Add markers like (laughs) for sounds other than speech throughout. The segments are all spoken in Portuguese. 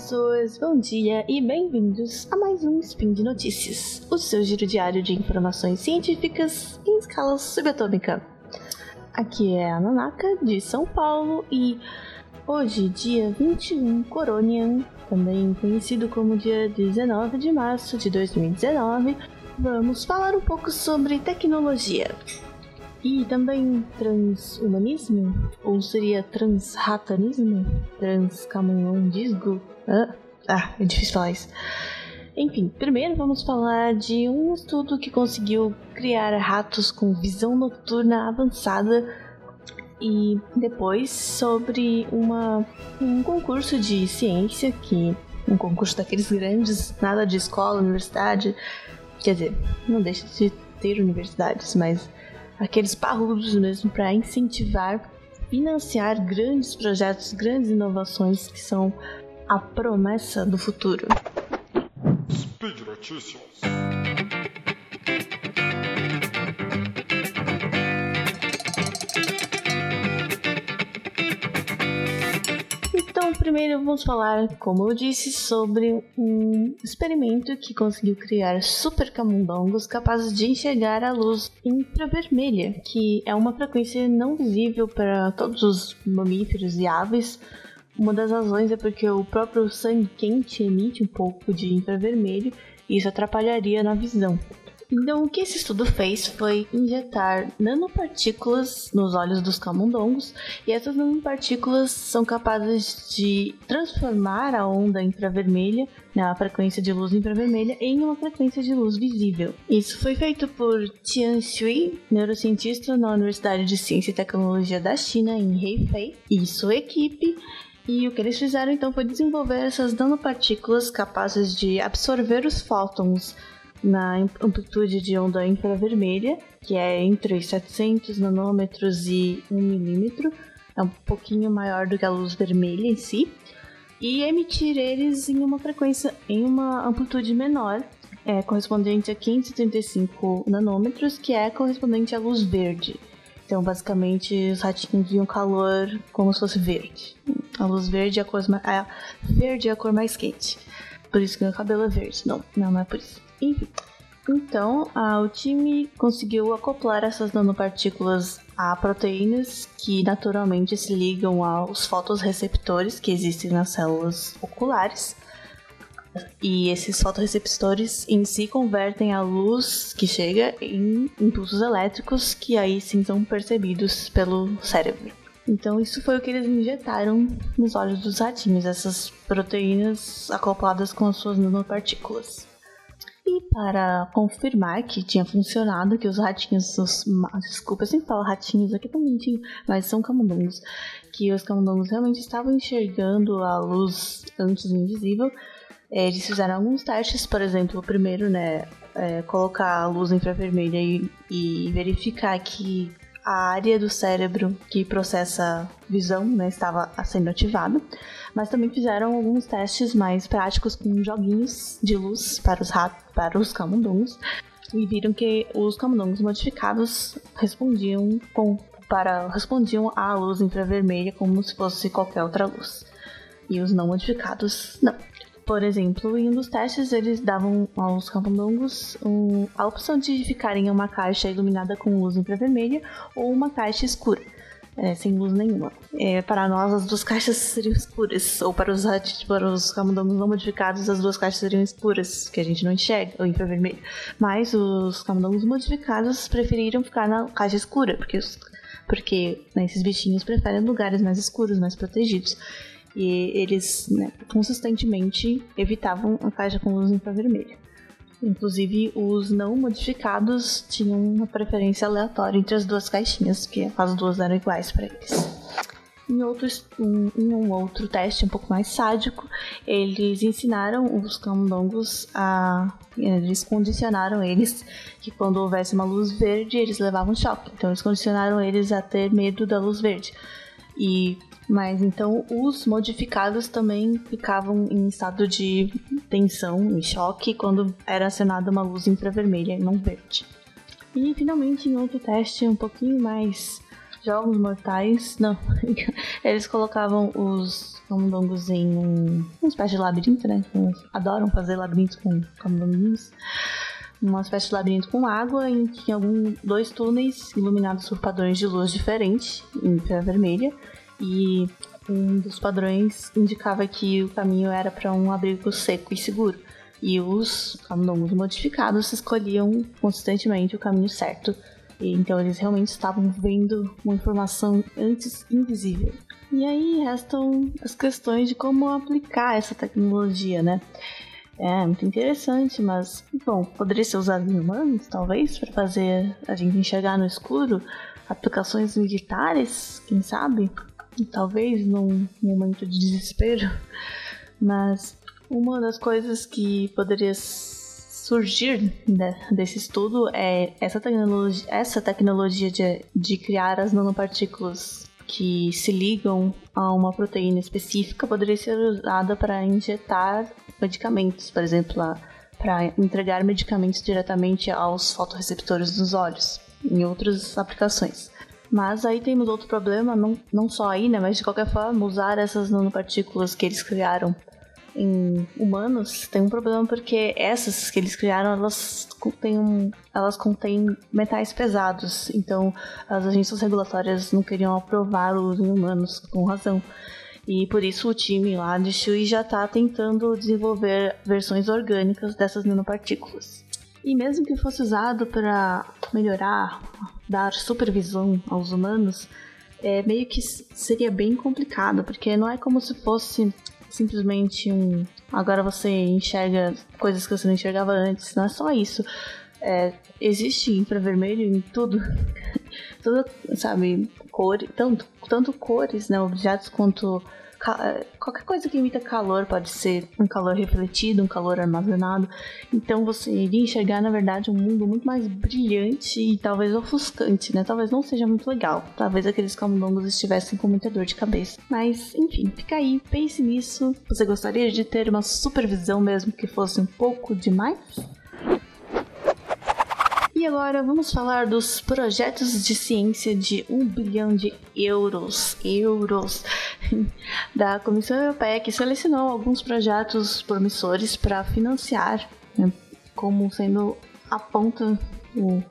pessoas, bom dia e bem-vindos a mais um Spin de Notícias, o seu giro diário de informações científicas em escala subatômica. Aqui é a Nanaka, de São Paulo, e hoje, dia 21 Coronian, também conhecido como dia 19 de março de 2019, vamos falar um pouco sobre tecnologia. E também transhumanismo? Ou seria transratanismo? Transcamundismo? Ah, ah, é difícil falar isso. Enfim, primeiro vamos falar de um estudo que conseguiu criar ratos com visão noturna avançada e depois sobre uma, um concurso de ciência que um concurso daqueles grandes, nada de escola, universidade, quer dizer, não deixa de ter universidades, mas aqueles parrudos mesmo para incentivar, financiar grandes projetos, grandes inovações que são a promessa do futuro. Speed Notícias. Primeiro vamos falar, como eu disse, sobre um experimento que conseguiu criar super camundongos capazes de enxergar a luz infravermelha, que é uma frequência não visível para todos os mamíferos e aves. Uma das razões é porque o próprio sangue quente emite um pouco de infravermelho e isso atrapalharia na visão. Então, o que esse estudo fez foi injetar nanopartículas nos olhos dos camundongos, e essas nanopartículas são capazes de transformar a onda infravermelha, né, a frequência de luz infravermelha, em uma frequência de luz visível. Isso foi feito por Tian Shui, neurocientista na Universidade de Ciência e Tecnologia da China, em Hefei, e sua equipe. E o que eles fizeram então foi desenvolver essas nanopartículas capazes de absorver os fótons na amplitude de onda infravermelha, que é entre 700 nanômetros e 1 milímetro, é um pouquinho maior do que a luz vermelha em si, e emitir eles em uma frequência, em uma amplitude menor, é, correspondente a 535 nanômetros, que é correspondente à luz verde. Então, basicamente, os ratinhos viam calor como se fosse verde. A luz verde é a cor mais, a verde é a cor mais quente. Por isso que meu cabelo é verde. Não, não é por isso. Enfim. Então, o time conseguiu acoplar essas nanopartículas a proteínas que naturalmente se ligam aos fotorreceptores que existem nas células oculares. E esses fotorreceptores em si convertem a luz que chega em impulsos elétricos que aí sim são percebidos pelo cérebro. Então isso foi o que eles injetaram nos olhos dos ratinhos, essas proteínas acopladas com as suas nanopartículas. E para confirmar que tinha funcionado, que os ratinhos, os, desculpa, eu sempre falo ratinhos aqui tão bonitinho, mas são camundongos, que os camundongos realmente estavam enxergando a luz antes do invisível. É, eles fizeram alguns testes, por exemplo, o primeiro, né, é, colocar a luz infravermelha e, e verificar que a área do cérebro que processa visão né, estava sendo ativada, mas também fizeram alguns testes mais práticos com joguinhos de luz para os ratos, para os camundongos, e viram que os camundongos modificados respondiam com para respondiam à luz infravermelha como se fosse qualquer outra luz. E os não modificados não. Por exemplo, em um dos testes, eles davam aos camundongos um, a opção de ficarem em uma caixa iluminada com luz infravermelha ou uma caixa escura. É, sem luz nenhuma. É, para nós, as duas (laughs) caixas seriam escuras, ou para os, para os camundongos não modificados, as duas caixas seriam escuras, que a gente não enxerga, ou infravermelho. Mas os camundongos modificados preferiram ficar na caixa escura, porque, os, porque né, esses bichinhos preferem lugares mais escuros, mais protegidos. E eles né, consistentemente evitavam a caixa com luz infravermelha. Inclusive, os não modificados tinham uma preferência aleatória entre as duas caixinhas, porque as duas eram iguais para eles. Em, outros, em, em, um outro teste um pouco mais sádico, eles ensinaram os camundongos a. Eles condicionaram eles que quando houvesse uma luz verde, eles levavam choque. Então, eles condicionaram eles a ter medo da luz verde. E mas então os modificados também ficavam em estado de tensão, em choque, quando era acionada uma luz infravermelha e não verde. E finalmente, em outro teste um pouquinho mais jogos mortais, (laughs) não, eles colocavam os camundongos em um, uma espécie de labirinto, né? Adoram fazer labirintos com camundongos uma espécie de labirinto com água em que tinha dois túneis iluminados por padrões de luz diferentes, infravermelha, e um dos padrões indicava que o caminho era para um abrigo seco e seguro. E os camundongos modificados escolhiam consistentemente o caminho certo. E, então eles realmente estavam vendo uma informação antes invisível. E aí restam as questões de como aplicar essa tecnologia, né? É, muito interessante, mas, bom, poderia ser usado em humanos, talvez, para fazer a gente enxergar no escuro? Aplicações militares, quem sabe? Talvez num momento de desespero. Mas uma das coisas que poderia surgir desse estudo é essa tecnologia, essa tecnologia de, de criar as nanopartículas que se ligam a uma proteína específica poderia ser usada para injetar medicamentos, por exemplo, para entregar medicamentos diretamente aos fotorreceptores dos olhos, em outras aplicações. Mas aí temos outro problema, não, não só aí, né, mas de qualquer forma, usar essas nanopartículas que eles criaram em humanos tem um problema porque essas que eles criaram elas contêm, um, elas contêm metais pesados. Então as agências regulatórias não queriam aprovar o uso em humanos com razão. E por isso o time lá de Shui já está tentando desenvolver versões orgânicas dessas nanopartículas. E mesmo que fosse usado para melhorar, dar supervisão aos humanos, é meio que seria bem complicado, porque não é como se fosse simplesmente um. Agora você enxerga coisas que você não enxergava antes. Não é só isso. É, existe infravermelho em tudo. (laughs) tudo, sabe, cor, tanto, tanto cores, né, objetos quanto qualquer coisa que imita calor pode ser um calor refletido, um calor armazenado. Então você iria enxergar, na verdade, um mundo muito mais brilhante e talvez ofuscante, né? Talvez não seja muito legal. Talvez aqueles camundongos estivessem com muita dor de cabeça. Mas, enfim, fica aí, pense nisso. Você gostaria de ter uma supervisão mesmo que fosse um pouco demais? E agora vamos falar dos projetos de ciência de um bilhão de euros, euros, (laughs) da Comissão Europeia que selecionou alguns projetos promissores para financiar, né, como sendo a ponta, o,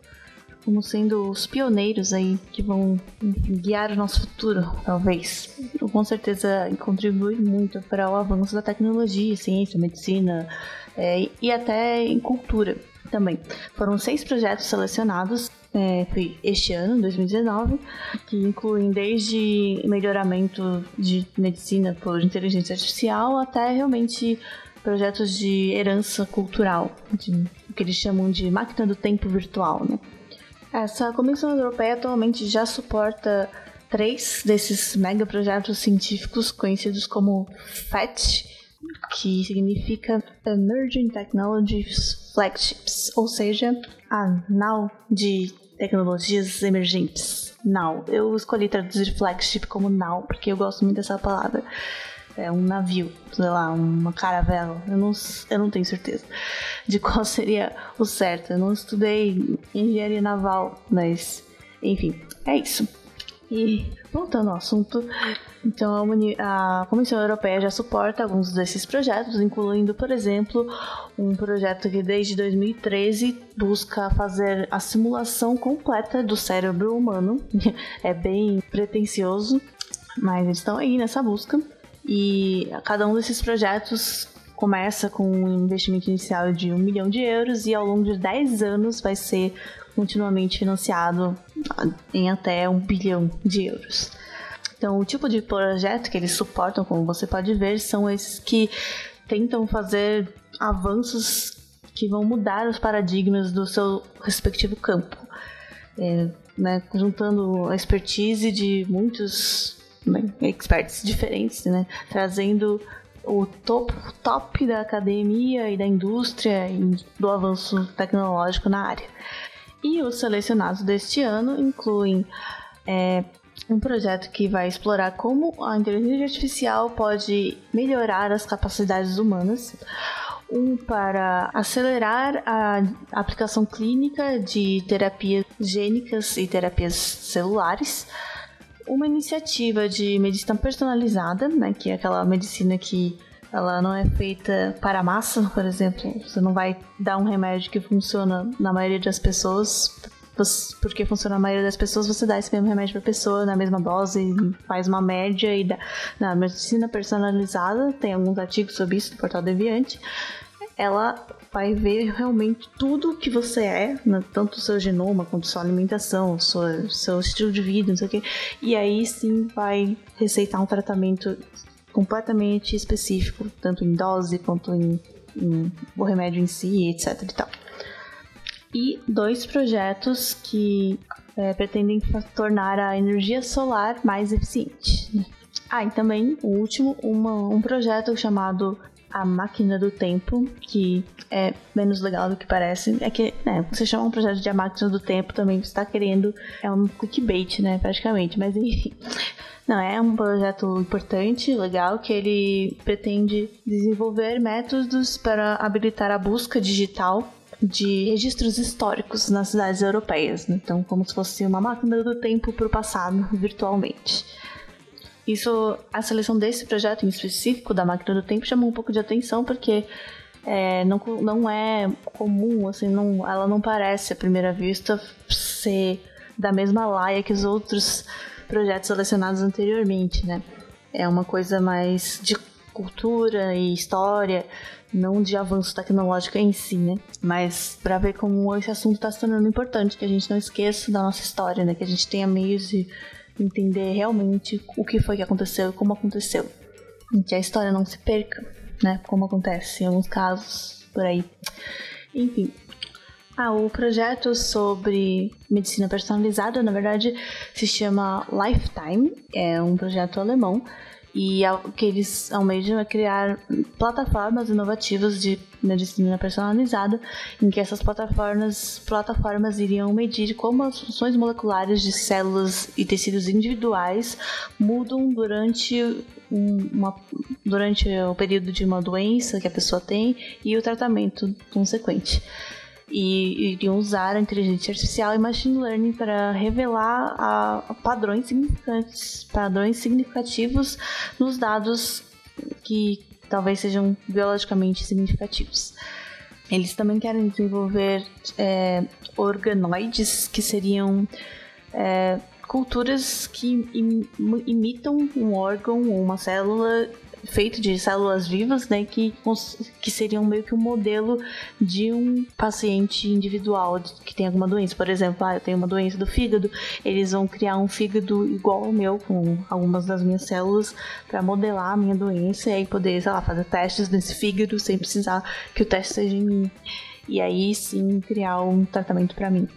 como sendo os pioneiros aí que vão guiar o nosso futuro, talvez. Com certeza contribui muito para o avanço da tecnologia, ciência, medicina é, e até em cultura também. Foram seis projetos selecionados é, foi este ano, 2019, que incluem desde melhoramento de medicina por inteligência artificial até realmente projetos de herança cultural, de, o que eles chamam de máquina do tempo virtual. Né? Essa Comissão Europeia atualmente já suporta três desses megaprojetos científicos conhecidos como FET, que significa Emerging Technologies Flagships, ou seja, a NAU de tecnologias emergentes. NAU. Eu escolhi traduzir flagship como NAU porque eu gosto muito dessa palavra. É um navio, sei lá, uma caravela. Eu não, eu não tenho certeza de (laughs) qual seria o certo. Eu não estudei engenharia naval, mas enfim, é isso. E voltando ao assunto, então a, a, Comissão Europeia já suporta alguns desses projetos, incluindo, por exemplo, um projeto que desde 2013 busca fazer a simulação completa do cérebro humano. (laughs) é bem pretensioso, mas eles estão aí nessa busca. E cada um desses projetos começa com um investimento inicial de um milhão de euros e ao longo de 10 anos vai ser continuamente financiado em até um bilhão de euros. Então, o tipo de projeto que eles suportam, como você pode ver, são esses que tentam fazer avanços que vão mudar os paradigmas do seu respectivo campo, é, né, juntando a expertise de muitos né, experts diferentes, né, trazendo o top, top da academia e da indústria e do avanço tecnológico na área. E os selecionados deste ano incluem é, um projeto que vai explorar como a inteligência artificial pode melhorar as capacidades humanas, um para acelerar a aplicação clínica de terapias gênicas e terapias celulares, uma iniciativa de medicina personalizada, né, que é aquela medicina que ela não é feita para massa, por exemplo. Você não vai dar um remédio que funciona na maioria das pessoas, porque funciona na maioria das pessoas, você dá esse mesmo remédio para a pessoa na mesma dose, faz uma média e dá. Na medicina personalizada, tem alguns artigos sobre isso no portal Deviante. Ela vai ver realmente tudo que você é, né? tanto o seu genoma quanto sua alimentação, seu, seu estilo de vida, não sei o quê. E aí sim vai receitar um tratamento completamente específico, tanto em dose quanto em, em o remédio em si, etc. E, tal. e dois projetos que é, pretendem tornar a energia solar mais eficiente. Ah, e também o último, uma, um projeto chamado a máquina do tempo, que é menos legal do que parece. É que, né, você chama um projeto de a máquina do tempo também, você está querendo. É um clickbait, né, praticamente. Mas enfim. (laughs) Não, é um projeto importante, legal, que ele pretende desenvolver métodos para habilitar a busca digital de registros históricos nas cidades europeias. Né? Então, como se fosse uma máquina do tempo para o passado, virtualmente. Isso, a seleção desse projeto em específico, da máquina do tempo, chamou um pouco de atenção porque é, não, não é comum, assim, não, ela não parece à primeira vista ser da mesma laia que os outros projetos selecionados anteriormente, né? É uma coisa mais de cultura e história, não de avanço tecnológico em si, né? Mas para ver como esse assunto está se tornando importante, que a gente não esqueça da nossa história, né? Que a gente tenha meios de entender realmente o que foi que aconteceu e como aconteceu. E que a história não se perca, né? Como acontece em alguns casos por aí. Enfim, ah, o projeto sobre medicina personalizada, na verdade, se chama Lifetime, é um projeto alemão e o que eles almejam é criar plataformas inovativas de medicina personalizada, em que essas plataformas, plataformas iriam medir como as funções moleculares de células e tecidos individuais mudam durante uma, durante o período de uma doença que a pessoa tem e o tratamento consequente e iriam usar a inteligência artificial e machine learning para revelar a, padrões significantes, padrões significativos nos dados que talvez sejam biologicamente significativos. Eles também querem desenvolver é, organoides, que seriam é, culturas que imitam um órgão ou uma célula feito de células vivas, né, que, que seriam meio que um modelo de um paciente individual que tem alguma doença. Por exemplo, ah, eu tenho uma doença do fígado, eles vão criar um fígado igual ao meu, com algumas das minhas células, para modelar a minha doença e aí poder, sei lá, fazer testes nesse fígado sem precisar que o teste seja em mim. E aí sim criar um tratamento para mim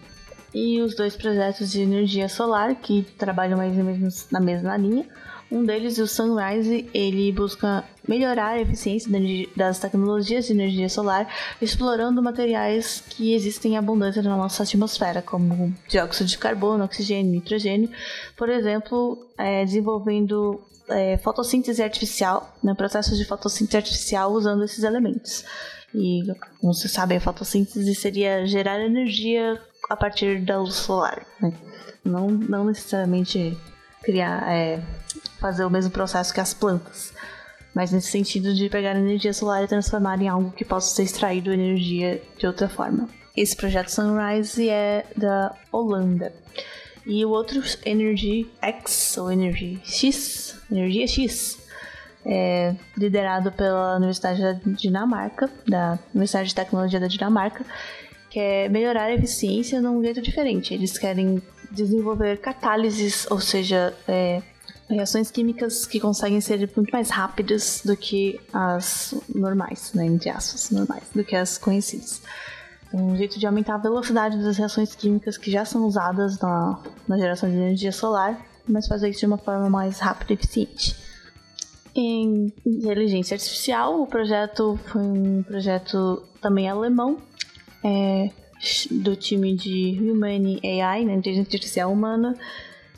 e os dois projetos de energia solar que trabalham mais ou menos na mesma linha. Um deles, o Sunrise, ele busca melhorar a eficiência das tecnologias de energia solar, explorando materiais que existem em abundância na nossa atmosfera, como dióxido de carbono, oxigênio, nitrogênio. Por exemplo, é, desenvolvendo é, fotossíntese artificial, né, processos de fotossíntese artificial usando esses elementos. E, como você sabe, a fotossíntese seria gerar energia a partir da luz solar, né? não, não necessariamente criar, é, fazer o mesmo processo que as plantas, mas nesse sentido de pegar energia solar e transformar em algo que possa ser extraído energia de outra forma. Esse projeto Sunrise é da Holanda. E o outro, Energy X, ou Energy X, Energia X, é liderado pela Universidade da Dinamarca, da Universidade de Tecnologia da Dinamarca, que é melhorar a eficiência num jeito diferente. Eles querem desenvolver catálises, ou seja, é, reações químicas que conseguem ser muito mais rápidas do que as normais, né, entre aspas, normais, do que as conhecidas. Um jeito de aumentar a velocidade das reações químicas que já são usadas na, na geração de energia solar, mas fazer isso de uma forma mais rápida e eficiente. Em inteligência artificial, o projeto foi um projeto também alemão, é, do time de Human AI, né, inteligência artificial humana,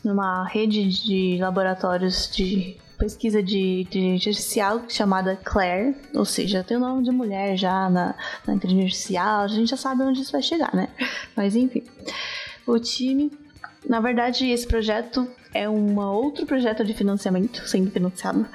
numa rede de laboratórios de pesquisa de inteligência artificial chamada Claire, ou seja, tem o nome de mulher já na, na inteligência artificial, a gente já sabe onde isso vai chegar, né? Mas enfim, o time Na verdade, esse projeto é um outro projeto de financiamento sendo financiado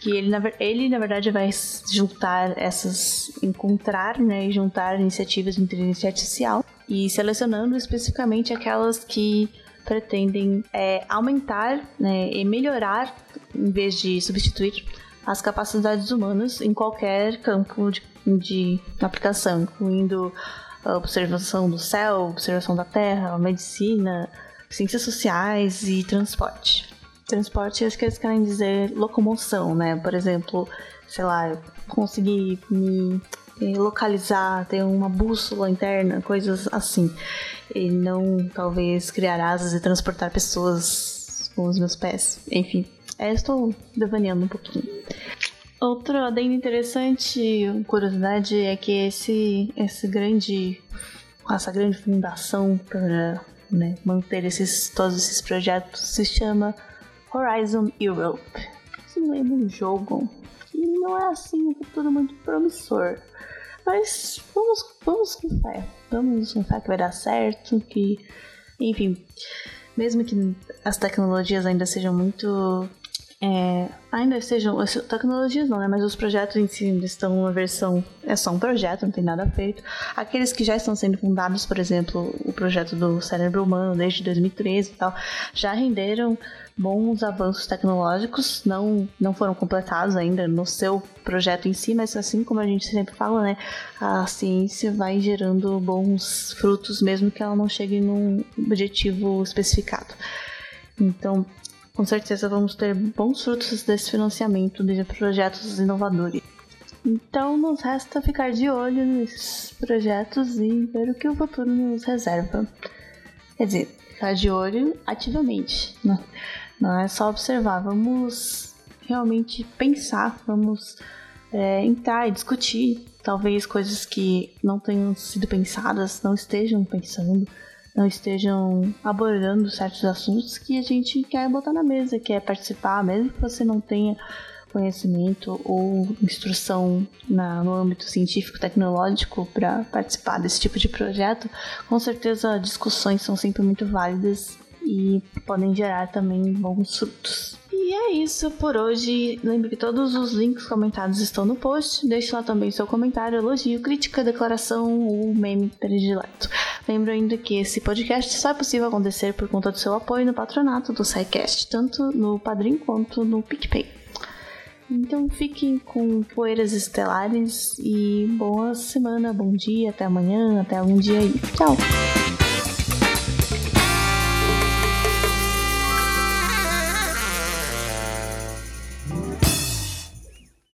que ele na, ele, na verdade, vai juntar essas, encontrar né, e juntar iniciativas de inteligência artificial e selecionando especificamente aquelas que pretendem é, aumentar né, e melhorar, em vez de substituir, as capacidades humanas em qualquer campo de, de aplicação, incluindo a observação do céu, observação da terra, medicina, ciências sociais e transporte. Transporte, acho que eles querem dizer locomoção, né? Por exemplo, sei lá, conseguir me localizar, ter uma bússola interna, coisas assim. E não, talvez, criar asas e transportar pessoas com os meus pés. Enfim, é, estou devaneando um pouquinho. Outro adendo interessante, curiosidade, é que esse, esse grande, essa grande fundação para né, manter esses, todos esses projetos se chama Horizon Europe. Me lembra um jogo que não é assim um futuro muito promissor. Mas vamos, vamos fé. Vamos fé que vai dar certo, que. Enfim. Mesmo que as tecnologias ainda sejam muito é, ainda sejam tecnologias não, né? Mas os projetos em si estão uma versão é só um projeto, não tem nada feito. Aqueles que já estão sendo fundados, por exemplo, o projeto do cérebro humano desde 2013 e tal, já renderam bons avanços tecnológicos, não não foram completados ainda no seu projeto em si, mas assim como a gente sempre fala, né, a ciência vai gerando bons frutos mesmo que ela não chegue num objetivo especificado. Então, com certeza vamos ter bons frutos desse financiamento de projetos inovadores. Então nos resta ficar de olho nesses projetos e ver o que o futuro nos reserva. Quer dizer, ficar de olho ativamente. Não, né? não é só observar, vamos realmente pensar, vamos é, entrar e discutir talvez coisas que não tenham sido pensadas, não estejam pensando não estejam abordando certos assuntos que a gente quer botar na mesa, quer participar, mesmo que você não tenha conhecimento ou instrução na, no âmbito científico tecnológico para participar desse tipo de projeto, com certeza discussões são sempre muito válidas e podem gerar também bons frutos. E é isso por hoje. Lembre que todos os links comentados estão no post. Deixe lá também seu comentário, elogio, crítica, declaração ou meme predileto. Lembro ainda que esse podcast só é possível acontecer por conta do seu apoio no patronato do SciCast, tanto no Padrim quanto no PicPay. Então fiquem com poeiras estelares e boa semana, bom dia, até amanhã, até algum dia aí. Tchau!